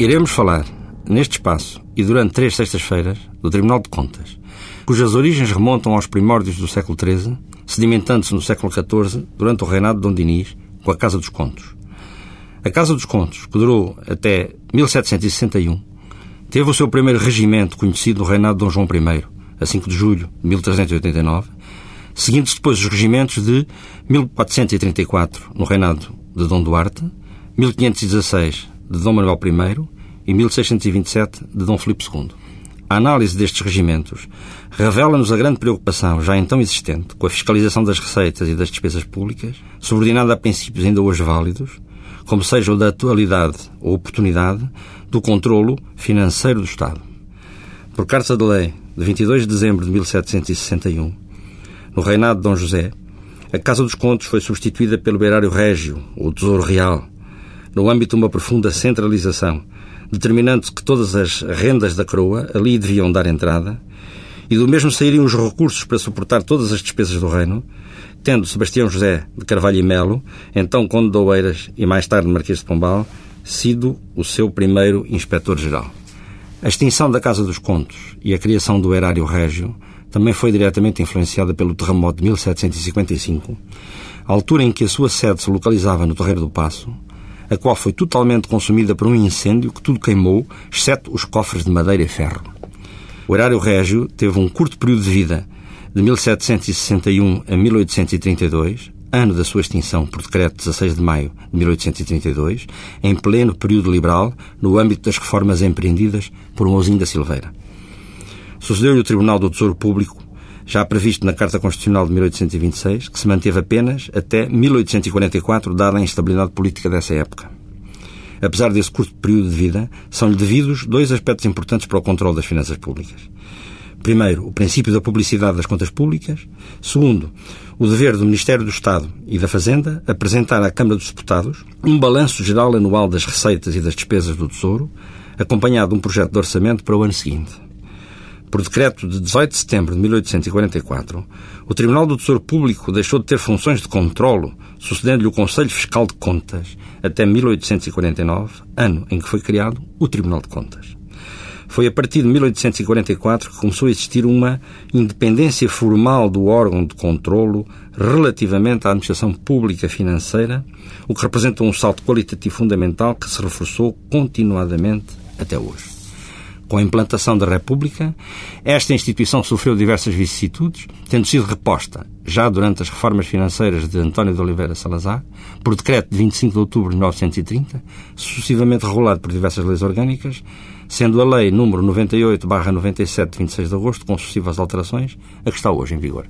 Iremos falar, neste espaço e durante três sextas-feiras, do Tribunal de Contas, cujas origens remontam aos primórdios do século XIII, sedimentando-se no século XIV, durante o reinado de Dom Dinis, com a Casa dos Contos. A Casa dos Contos, que durou até 1761, teve o seu primeiro regimento conhecido no reinado de Dom João I, a 5 de julho de 1389, seguindo-se depois os regimentos de 1434, no reinado de Dom Duarte, 1516, de Dom Manuel I e 1627, de Dom Filipe II. A análise destes regimentos revela-nos a grande preocupação, já então existente, com a fiscalização das receitas e das despesas públicas, subordinada a princípios ainda hoje válidos, como seja o da atualidade ou oportunidade do controlo financeiro do Estado. Por carta de lei de 22 de dezembro de 1761, no reinado de Dom José, a Casa dos Contos foi substituída pelo Erário Régio, ou Tesouro Real, no âmbito de uma profunda centralização determinando que todas as rendas da coroa ali deviam dar entrada, e do mesmo sairiam os recursos para suportar todas as despesas do reino, tendo Sebastião José de Carvalho e Melo, então Conde de Oeiras e mais tarde Marquês de Pombal, sido o seu primeiro inspetor-geral. A extinção da Casa dos Contos e a criação do Erário Régio também foi diretamente influenciada pelo terremoto de 1755, altura em que a sua sede se localizava no Terreiro do Passo, a qual foi totalmente consumida por um incêndio que tudo queimou, exceto os cofres de madeira e ferro. O erário régio teve um curto período de vida, de 1761 a 1832, ano da sua extinção por decreto 16 de maio de 1832, em pleno período liberal, no âmbito das reformas empreendidas por Mouzinho da Silveira. Sucedeu-lhe o Tribunal do Tesouro Público, já previsto na Carta Constitucional de 1826, que se manteve apenas até 1844, dada a instabilidade política dessa época. Apesar desse curto período de vida, são-lhe devidos dois aspectos importantes para o controle das finanças públicas. Primeiro, o princípio da publicidade das contas públicas. Segundo, o dever do Ministério do Estado e da Fazenda apresentar à Câmara dos Deputados um balanço geral anual das receitas e das despesas do Tesouro, acompanhado de um projeto de orçamento para o ano seguinte. Por decreto de 18 de setembro de 1844, o Tribunal do Tesouro Público deixou de ter funções de controlo, sucedendo-lhe o Conselho Fiscal de Contas, até 1849, ano em que foi criado o Tribunal de Contas. Foi a partir de 1844 que começou a existir uma independência formal do órgão de controlo relativamente à administração pública financeira, o que representa um salto qualitativo fundamental que se reforçou continuadamente até hoje. Com a implantação da República, esta instituição sofreu diversas vicissitudes, tendo sido reposta, já durante as reformas financeiras de António de Oliveira Salazar, por decreto de 25 de outubro de 1930, sucessivamente regulado por diversas leis orgânicas, sendo a Lei número 98-97 de 26 de agosto, com sucessivas alterações, a que está hoje em vigor.